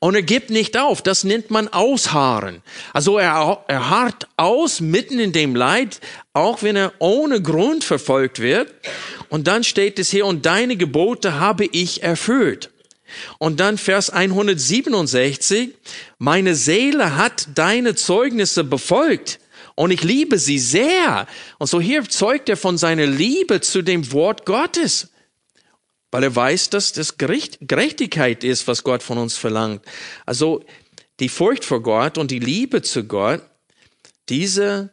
S1: und er gibt nicht auf. Das nennt man Ausharren. Also er, er harrt aus mitten in dem Leid, auch wenn er ohne Grund verfolgt wird. Und dann steht es hier, und deine Gebote habe ich erfüllt. Und dann Vers 167, meine Seele hat deine Zeugnisse befolgt und ich liebe sie sehr. Und so hier zeugt er von seiner Liebe zu dem Wort Gottes weil er weiß, dass das Gericht, Gerechtigkeit ist, was Gott von uns verlangt. Also die Furcht vor Gott und die Liebe zu Gott, diese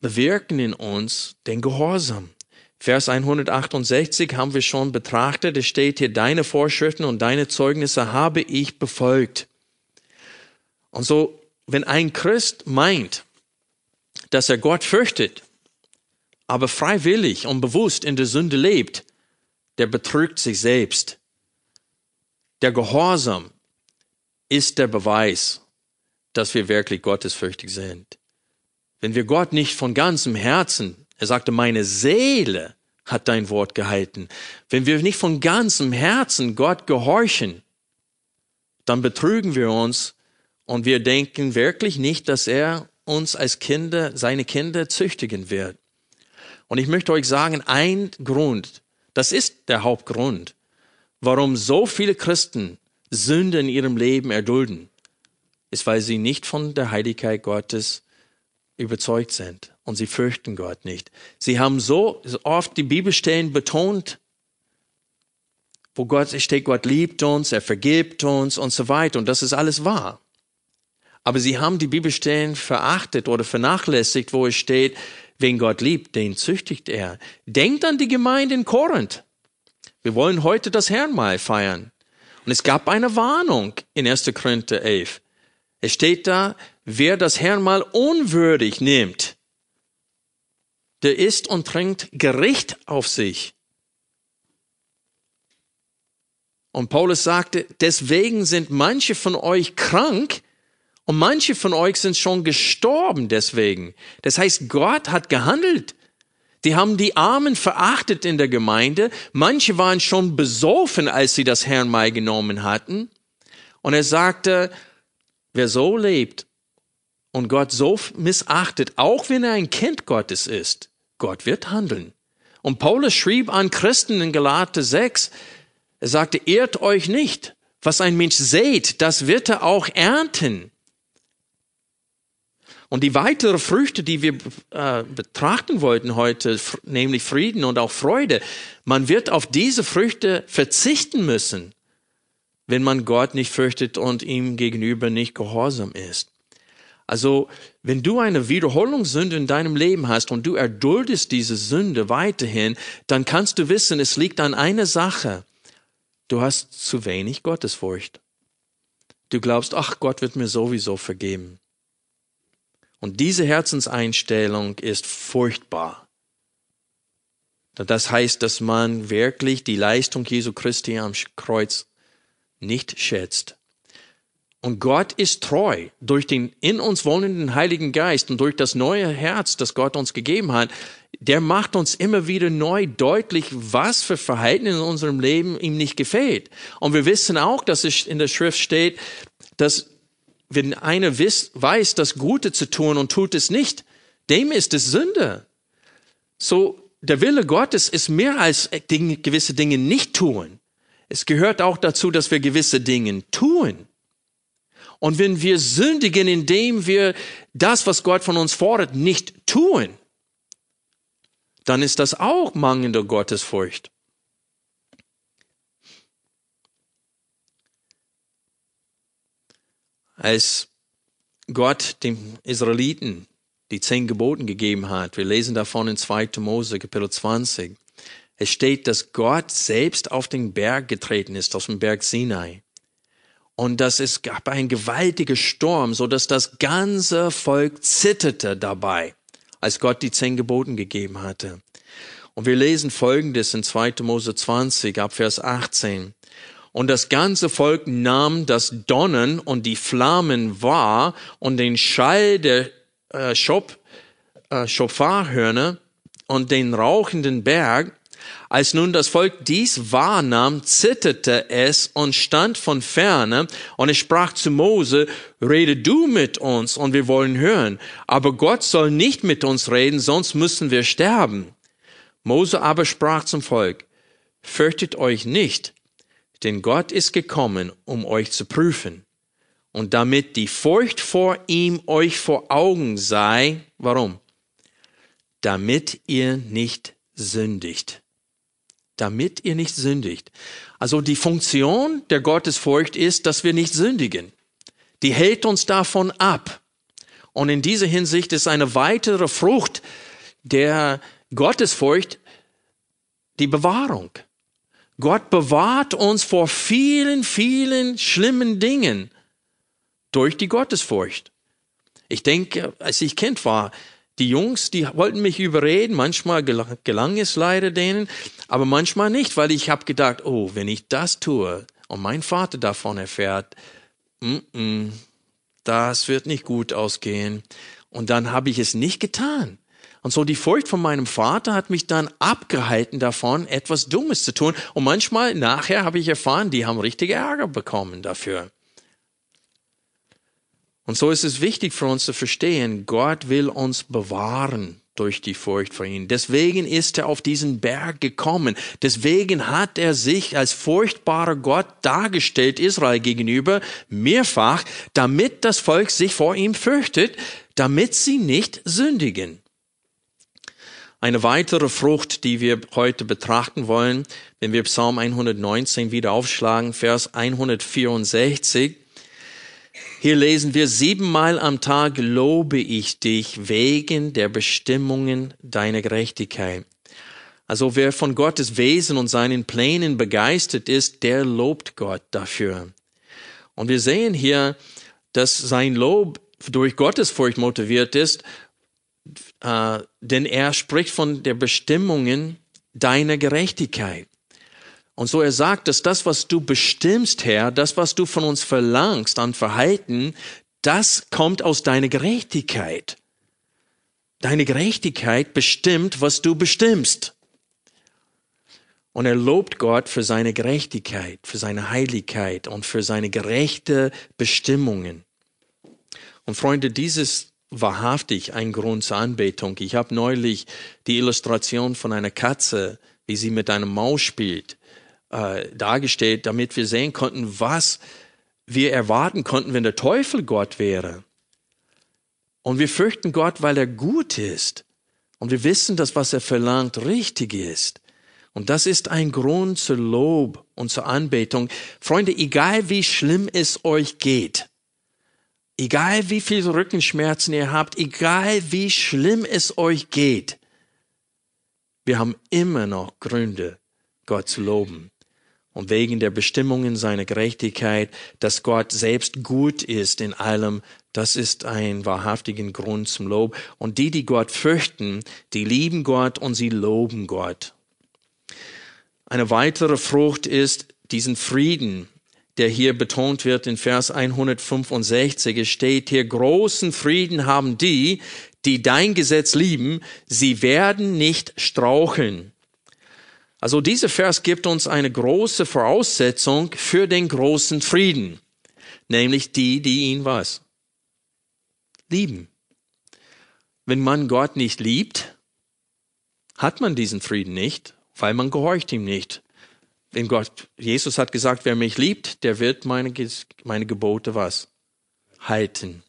S1: bewirken in uns den Gehorsam. Vers 168 haben wir schon betrachtet. Es steht hier, deine Vorschriften und deine Zeugnisse habe ich befolgt. Und so, wenn ein Christ meint, dass er Gott fürchtet, aber freiwillig und bewusst in der Sünde lebt, der betrügt sich selbst. Der Gehorsam ist der Beweis, dass wir wirklich gottesfürchtig sind. Wenn wir Gott nicht von ganzem Herzen, er sagte, meine Seele hat dein Wort gehalten, wenn wir nicht von ganzem Herzen Gott gehorchen, dann betrügen wir uns und wir denken wirklich nicht, dass er uns als Kinder, seine Kinder züchtigen wird. Und ich möchte euch sagen, ein Grund, das ist der Hauptgrund, warum so viele Christen Sünde in ihrem Leben erdulden, ist, weil sie nicht von der Heiligkeit Gottes überzeugt sind und sie fürchten Gott nicht. Sie haben so oft die Bibelstellen betont, wo Gott steht, Gott liebt uns, er vergibt uns und so weiter und das ist alles wahr. Aber sie haben die Bibelstellen verachtet oder vernachlässigt, wo es steht, Wen Gott liebt, den züchtigt er. Denkt an die Gemeinde in Korinth. Wir wollen heute das Herrnmal feiern. Und es gab eine Warnung in 1. Korinther 11. Es steht da, wer das Herrnmal unwürdig nimmt, der isst und trinkt Gericht auf sich. Und Paulus sagte, deswegen sind manche von euch krank, und manche von euch sind schon gestorben deswegen. Das heißt, Gott hat gehandelt. Die haben die Armen verachtet in der Gemeinde. Manche waren schon besoffen, als sie das Herrnmal genommen hatten. Und er sagte, wer so lebt und Gott so missachtet, auch wenn er ein Kind Gottes ist, Gott wird handeln. Und Paulus schrieb an Christen in Galate 6, er sagte, ehrt euch nicht. Was ein Mensch sät, das wird er auch ernten. Und die weiteren Früchte, die wir äh, betrachten wollten heute, nämlich Frieden und auch Freude, man wird auf diese Früchte verzichten müssen, wenn man Gott nicht fürchtet und ihm gegenüber nicht gehorsam ist. Also, wenn du eine Wiederholungssünde in deinem Leben hast und du erduldest diese Sünde weiterhin, dann kannst du wissen, es liegt an einer Sache. Du hast zu wenig Gottesfurcht. Du glaubst, ach, Gott wird mir sowieso vergeben. Und diese Herzenseinstellung ist furchtbar. Das heißt, dass man wirklich die Leistung Jesu Christi am Kreuz nicht schätzt. Und Gott ist treu durch den in uns wohnenden Heiligen Geist und durch das neue Herz, das Gott uns gegeben hat. Der macht uns immer wieder neu deutlich, was für Verhalten in unserem Leben ihm nicht gefällt. Und wir wissen auch, dass es in der Schrift steht, dass wenn einer weiß, das Gute zu tun und tut es nicht, dem ist es Sünde. So, der Wille Gottes ist mehr als Dinge, gewisse Dinge nicht tun. Es gehört auch dazu, dass wir gewisse Dinge tun. Und wenn wir sündigen, indem wir das, was Gott von uns fordert, nicht tun, dann ist das auch mangelnde Gottesfurcht. Als Gott dem Israeliten die zehn Geboten gegeben hat, wir lesen davon in 2. Mose, Kapitel 20, es steht, dass Gott selbst auf den Berg getreten ist, auf dem Berg Sinai und dass es gab ein gewaltiger Sturm, so dass das ganze Volk zitterte dabei, als Gott die zehn Geboten gegeben hatte. Und wir lesen Folgendes in 2. Mose 20 ab Vers 18. Und das ganze Volk nahm das Donnern und die Flammen wahr und den Schall der äh, Schop, äh, Schofarhörner und den rauchenden Berg als nun das Volk dies wahrnahm, zitterte es und stand von ferne, und es sprach zu Mose, rede du mit uns, und wir wollen hören. Aber Gott soll nicht mit uns reden, sonst müssen wir sterben. Mose aber sprach zum Volk, fürchtet euch nicht, denn Gott ist gekommen, um euch zu prüfen. Und damit die Furcht vor ihm euch vor Augen sei, warum? Damit ihr nicht sündigt damit ihr nicht sündigt. Also die Funktion der Gottesfurcht ist, dass wir nicht sündigen. Die hält uns davon ab. Und in dieser Hinsicht ist eine weitere Frucht der Gottesfurcht die Bewahrung. Gott bewahrt uns vor vielen, vielen schlimmen Dingen durch die Gottesfurcht. Ich denke, als ich Kind war, die Jungs, die wollten mich überreden, manchmal gelang es leider denen, aber manchmal nicht, weil ich habe gedacht, oh, wenn ich das tue und mein Vater davon erfährt, mm -mm, das wird nicht gut ausgehen. Und dann habe ich es nicht getan. Und so die Furcht von meinem Vater hat mich dann abgehalten davon, etwas Dummes zu tun. Und manchmal nachher habe ich erfahren, die haben richtige Ärger bekommen dafür. Und so ist es wichtig für uns zu verstehen, Gott will uns bewahren durch die Furcht vor ihm. Deswegen ist er auf diesen Berg gekommen. Deswegen hat er sich als furchtbarer Gott dargestellt Israel gegenüber mehrfach, damit das Volk sich vor ihm fürchtet, damit sie nicht sündigen. Eine weitere Frucht, die wir heute betrachten wollen, wenn wir Psalm 119 wieder aufschlagen, Vers 164, hier lesen wir, siebenmal am Tag lobe ich dich wegen der Bestimmungen deiner Gerechtigkeit. Also wer von Gottes Wesen und seinen Plänen begeistert ist, der lobt Gott dafür. Und wir sehen hier, dass sein Lob durch Gottesfurcht motiviert ist, äh, denn er spricht von der Bestimmungen deiner Gerechtigkeit. Und so er sagt, dass das, was du bestimmst, Herr, das, was du von uns verlangst an Verhalten, das kommt aus deiner Gerechtigkeit. Deine Gerechtigkeit bestimmt, was du bestimmst. Und er lobt Gott für seine Gerechtigkeit, für seine Heiligkeit und für seine gerechte Bestimmungen. Und Freunde, dieses wahrhaftig ein Grund zur Anbetung. Ich habe neulich die Illustration von einer Katze, wie sie mit einem Maus spielt äh, dargestellt, damit wir sehen konnten, was wir erwarten konnten, wenn der Teufel Gott wäre. Und wir fürchten Gott, weil er gut ist. Und wir wissen, dass was er verlangt richtig ist. Und das ist ein Grund zur Lob und zur Anbetung. Freunde, egal wie schlimm es euch geht, egal wie viel Rückenschmerzen ihr habt, egal wie schlimm es euch geht, wir haben immer noch Gründe, Gott zu loben. und wegen der Bestimmungen seiner Gerechtigkeit, dass Gott selbst gut ist in allem, das ist ein wahrhaftigen Grund zum Lob. Und die, die Gott fürchten, die lieben Gott und sie loben Gott. Eine weitere Frucht ist diesen Frieden, der hier betont wird in Vers 165. Es steht hier, großen Frieden haben die, die dein Gesetz lieben, sie werden nicht straucheln. Also dieser Vers gibt uns eine große Voraussetzung für den großen Frieden, nämlich die, die ihn was? Lieben. Wenn man Gott nicht liebt, hat man diesen Frieden nicht, weil man gehorcht ihm nicht. Wenn Gott, Jesus hat gesagt, wer mich liebt, der wird meine, meine Gebote was? Halten.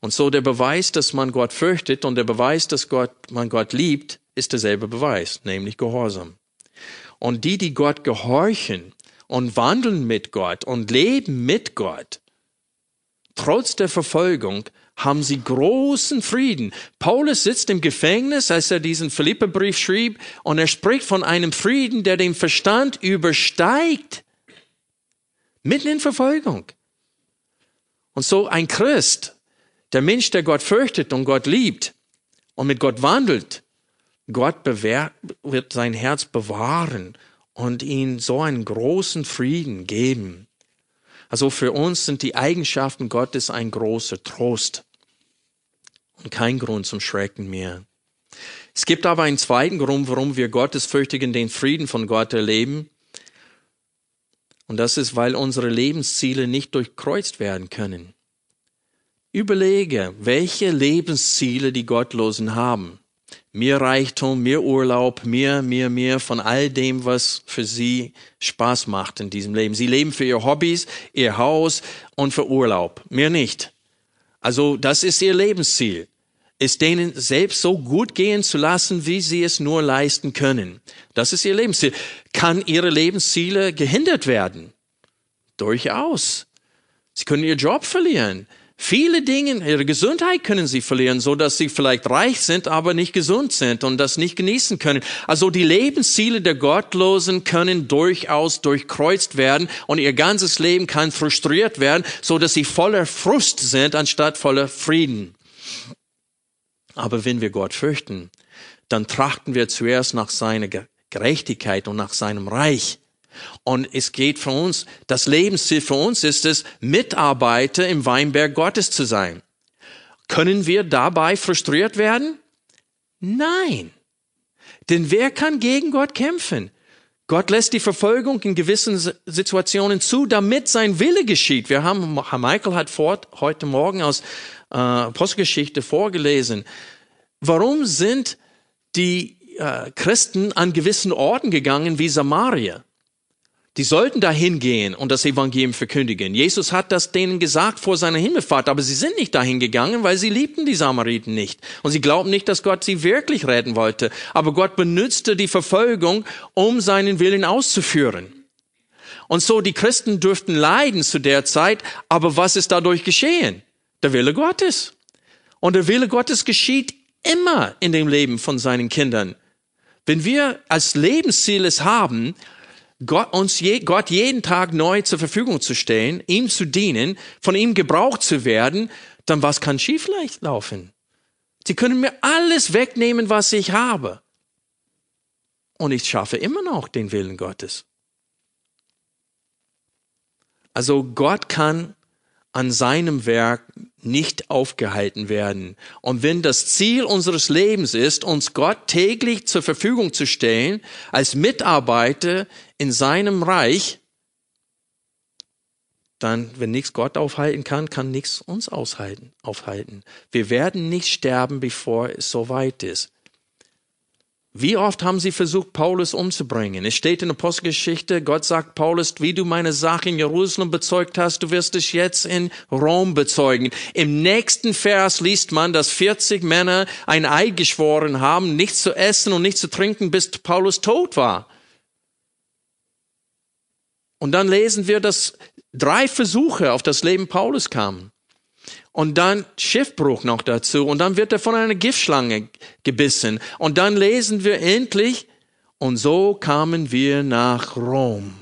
S1: Und so der Beweis, dass man Gott fürchtet und der Beweis, dass Gott, man Gott liebt, ist derselbe Beweis, nämlich Gehorsam. Und die, die Gott gehorchen und wandeln mit Gott und leben mit Gott, trotz der Verfolgung, haben sie großen Frieden. Paulus sitzt im Gefängnis, als er diesen Philipperbrief schrieb, und er spricht von einem Frieden, der den Verstand übersteigt. Mitten in Verfolgung. Und so ein Christ, der Mensch, der Gott fürchtet und Gott liebt und mit Gott wandelt, Gott bewährt, wird sein Herz bewahren und ihm so einen großen Frieden geben. Also für uns sind die Eigenschaften Gottes ein großer Trost und kein Grund zum Schrecken mehr. Es gibt aber einen zweiten Grund, warum wir Gottesfürchtigen den Frieden von Gott erleben. Und das ist, weil unsere Lebensziele nicht durchkreuzt werden können. Überlege, welche Lebensziele die Gottlosen haben mehr Reichtum, mehr Urlaub, mehr, mehr, mehr von all dem, was für sie Spaß macht in diesem Leben. Sie leben für ihr Hobbys, ihr Haus und für Urlaub, mehr nicht. Also das ist ihr Lebensziel, ist denen selbst so gut gehen zu lassen, wie sie es nur leisten können. Das ist ihr Lebensziel. Kann ihre Lebensziele gehindert werden? Durchaus. Sie können ihr Job verlieren. Viele Dinge, ihre Gesundheit können sie verlieren, so dass sie vielleicht reich sind, aber nicht gesund sind und das nicht genießen können. Also die Lebensziele der Gottlosen können durchaus durchkreuzt werden und ihr ganzes Leben kann frustriert werden, so dass sie voller Frust sind anstatt voller Frieden. Aber wenn wir Gott fürchten, dann trachten wir zuerst nach seiner Gerechtigkeit und nach seinem Reich. Und es geht für uns, das Lebensziel für uns ist es, Mitarbeiter im Weinberg Gottes zu sein. Können wir dabei frustriert werden? Nein. Denn wer kann gegen Gott kämpfen? Gott lässt die Verfolgung in gewissen Situationen zu, damit sein Wille geschieht. Wir haben, Herr Michael hat fort, heute Morgen aus äh, Postgeschichte vorgelesen. Warum sind die äh, Christen an gewissen Orten gegangen wie Samaria? Die sollten dahin gehen und das Evangelium verkündigen. Jesus hat das denen gesagt vor seiner Himmelfahrt, aber sie sind nicht dahin gegangen, weil sie liebten die Samariten nicht. Und sie glaubten nicht, dass Gott sie wirklich retten wollte. Aber Gott benutzte die Verfolgung, um seinen Willen auszuführen. Und so die Christen dürften leiden zu der Zeit, aber was ist dadurch geschehen? Der Wille Gottes. Und der Wille Gottes geschieht immer in dem Leben von seinen Kindern. Wenn wir als Lebensziel es haben, Gott, uns je, Gott jeden Tag neu zur Verfügung zu stellen, ihm zu dienen, von ihm gebraucht zu werden, dann was kann schief laufen? Sie können mir alles wegnehmen, was ich habe. Und ich schaffe immer noch den Willen Gottes. Also Gott kann an seinem Werk nicht aufgehalten werden. Und wenn das Ziel unseres Lebens ist, uns Gott täglich zur Verfügung zu stellen, als Mitarbeiter in seinem Reich, dann, wenn nichts Gott aufhalten kann, kann nichts uns aushalten, aufhalten. Wir werden nicht sterben, bevor es soweit ist. Wie oft haben sie versucht, Paulus umzubringen? Es steht in der Postgeschichte, Gott sagt Paulus, wie du meine Sache in Jerusalem bezeugt hast, du wirst es jetzt in Rom bezeugen. Im nächsten Vers liest man, dass 40 Männer ein Eid geschworen haben, nichts zu essen und nichts zu trinken, bis Paulus tot war. Und dann lesen wir, dass drei Versuche auf das Leben Paulus kamen und dann Schiffbruch noch dazu und dann wird er von einer Giftschlange gebissen und dann lesen wir endlich und so kamen wir nach Rom.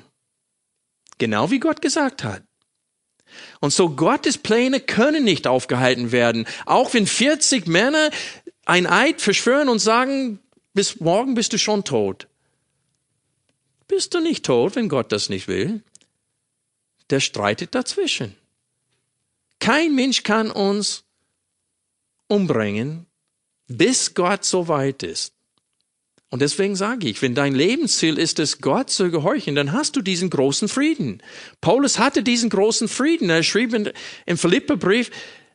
S1: Genau wie Gott gesagt hat. Und so Gottes Pläne können nicht aufgehalten werden. Auch wenn 40 Männer ein Eid verschwören und sagen, bis morgen bist du schon tot. Bist du nicht tot, wenn Gott das nicht will? Der streitet dazwischen. Kein Mensch kann uns umbringen, bis Gott so weit ist. Und deswegen sage ich, wenn dein Lebensziel ist es, Gott zu gehorchen, dann hast du diesen großen Frieden. Paulus hatte diesen großen Frieden. Er schrieb in, im Philipperbrief,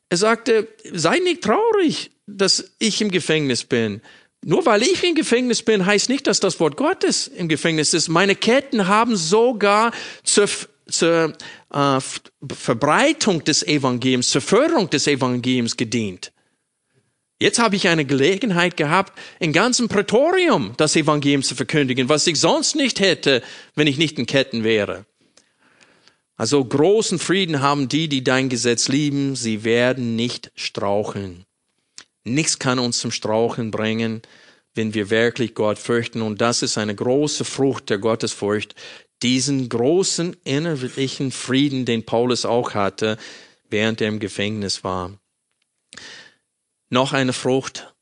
S1: er sagte, sei nicht traurig, dass ich im Gefängnis bin. Nur weil ich im Gefängnis bin, heißt nicht, dass das Wort Gottes im Gefängnis ist. Meine Ketten haben sogar zur, zur äh, Verbreitung des Evangeliums, zur Förderung des Evangeliums gedient. Jetzt habe ich eine Gelegenheit gehabt, im ganzen Prätorium das Evangelium zu verkündigen, was ich sonst nicht hätte, wenn ich nicht in Ketten wäre. Also großen Frieden haben die, die dein Gesetz lieben, sie werden nicht straucheln. Nichts kann uns zum Straucheln bringen, wenn wir wirklich Gott fürchten. Und das ist eine große Frucht der Gottesfurcht, diesen großen innerlichen Frieden, den Paulus auch hatte, während er im Gefängnis war. Noch eine Frucht,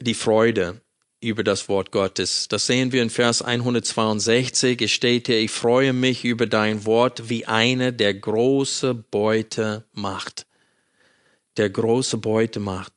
S1: die Freude über das Wort Gottes. Das sehen wir in Vers 162. Es steht hier, ich freue mich über dein Wort, wie einer, der große Beute macht. Der große Beute macht.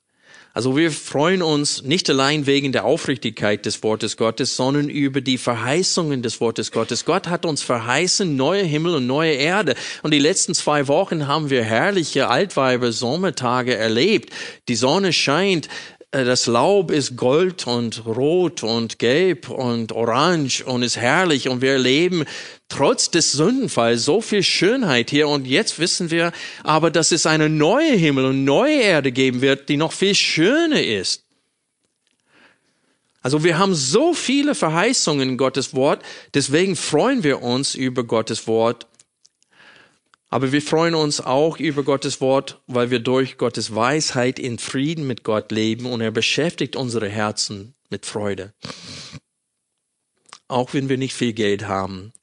S1: Also wir freuen uns nicht allein wegen der Aufrichtigkeit des Wortes Gottes, sondern über die Verheißungen des Wortes Gottes. Gott hat uns verheißen, neue Himmel und neue Erde. Und die letzten zwei Wochen haben wir herrliche Altweiber Sommertage erlebt. Die Sonne scheint, das Laub ist gold und rot und gelb und orange und ist herrlich und wir erleben trotz des Sündenfalls so viel Schönheit hier und jetzt wissen wir aber, dass es eine neue Himmel und neue Erde geben wird, die noch viel schöner ist. Also wir haben so viele Verheißungen in Gottes Wort, deswegen freuen wir uns über Gottes Wort aber wir freuen uns auch über Gottes Wort, weil wir durch Gottes Weisheit in Frieden mit Gott leben und er beschäftigt unsere Herzen mit Freude. Auch wenn wir nicht viel Geld haben.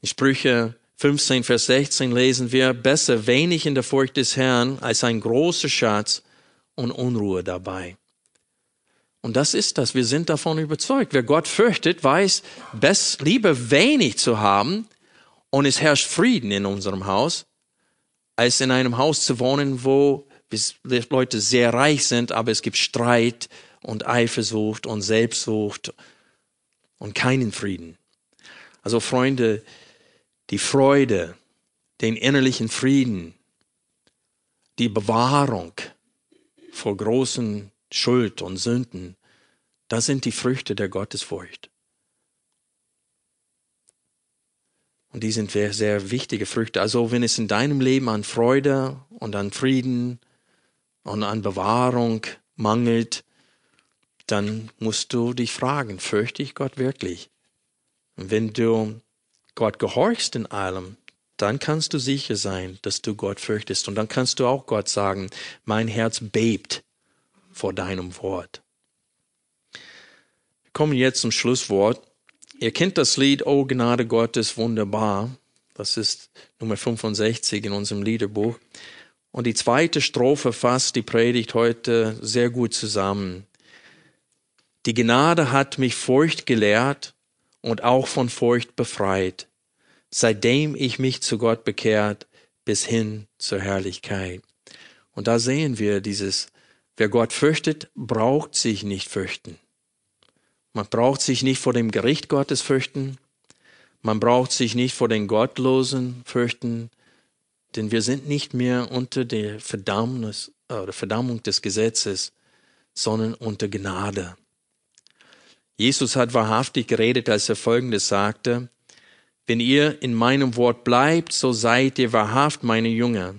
S1: In Sprüche 15, Vers 16 lesen wir, besser wenig in der Furcht des Herrn als ein großer Schatz und Unruhe dabei. Und das ist das. Wir sind davon überzeugt. Wer Gott fürchtet, weiß, best, lieber wenig zu haben und es herrscht Frieden in unserem Haus, als in einem Haus zu wohnen, wo Leute sehr reich sind, aber es gibt Streit und Eifersucht und Selbstsucht und keinen Frieden. Also Freunde, die Freude, den innerlichen Frieden, die Bewahrung vor großen Schuld und Sünden, das sind die Früchte der Gottesfurcht. Und die sind sehr, sehr wichtige Früchte. Also wenn es in deinem Leben an Freude und an Frieden und an Bewahrung mangelt, dann musst du dich fragen, fürchte ich Gott wirklich? Und wenn du Gott gehorchst in allem, dann kannst du sicher sein, dass du Gott fürchtest. Und dann kannst du auch Gott sagen, mein Herz bebt vor deinem Wort. Wir kommen jetzt zum Schlusswort. Ihr kennt das Lied O Gnade Gottes wunderbar. Das ist Nummer 65 in unserem Liederbuch. Und die zweite Strophe fasst die Predigt heute sehr gut zusammen. Die Gnade hat mich Furcht gelehrt und auch von Furcht befreit, seitdem ich mich zu Gott bekehrt, bis hin zur Herrlichkeit. Und da sehen wir dieses, wer Gott fürchtet, braucht sich nicht fürchten. Man braucht sich nicht vor dem Gericht Gottes fürchten. Man braucht sich nicht vor den Gottlosen fürchten, denn wir sind nicht mehr unter der Verdammnis, oder Verdammung des Gesetzes, sondern unter Gnade. Jesus hat wahrhaftig geredet, als er Folgendes sagte, wenn ihr in meinem Wort bleibt, so seid ihr wahrhaft meine Jünger,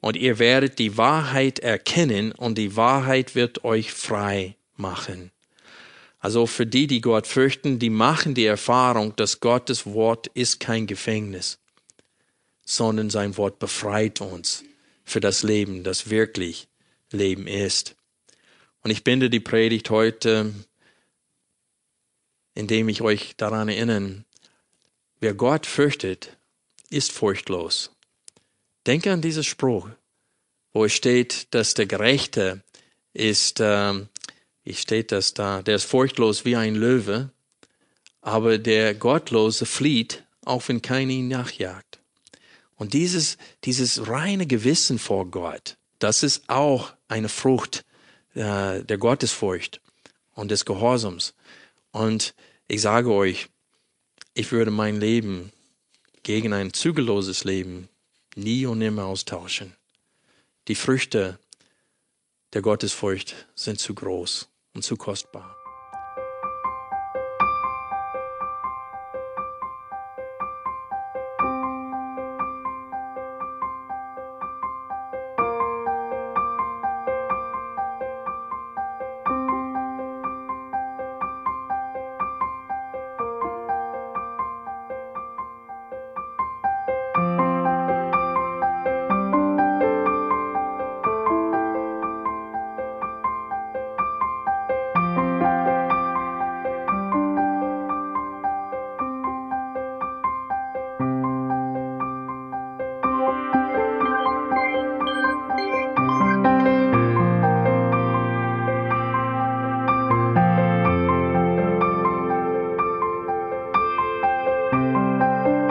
S1: und ihr werdet die Wahrheit erkennen, und die Wahrheit wird euch frei machen. Also für die, die Gott fürchten, die machen die Erfahrung, dass Gottes Wort ist kein Gefängnis, sondern sein Wort befreit uns für das Leben, das wirklich Leben ist. Und ich binde die Predigt heute, indem ich euch daran erinnere, wer Gott fürchtet, ist furchtlos. Denke an diesen Spruch, wo es steht, dass der Gerechte ist, ähm, ich steht das da, der ist furchtlos wie ein Löwe, aber der Gottlose flieht, auch wenn keiner ihn nachjagt. Und dieses, dieses reine Gewissen vor Gott, das ist auch eine Frucht äh, der Gottesfurcht und des Gehorsams. Und ich sage euch, ich würde mein Leben gegen ein zügelloses Leben nie und nimmer austauschen. Die Früchte der Gottesfurcht sind zu groß und zu kostbar.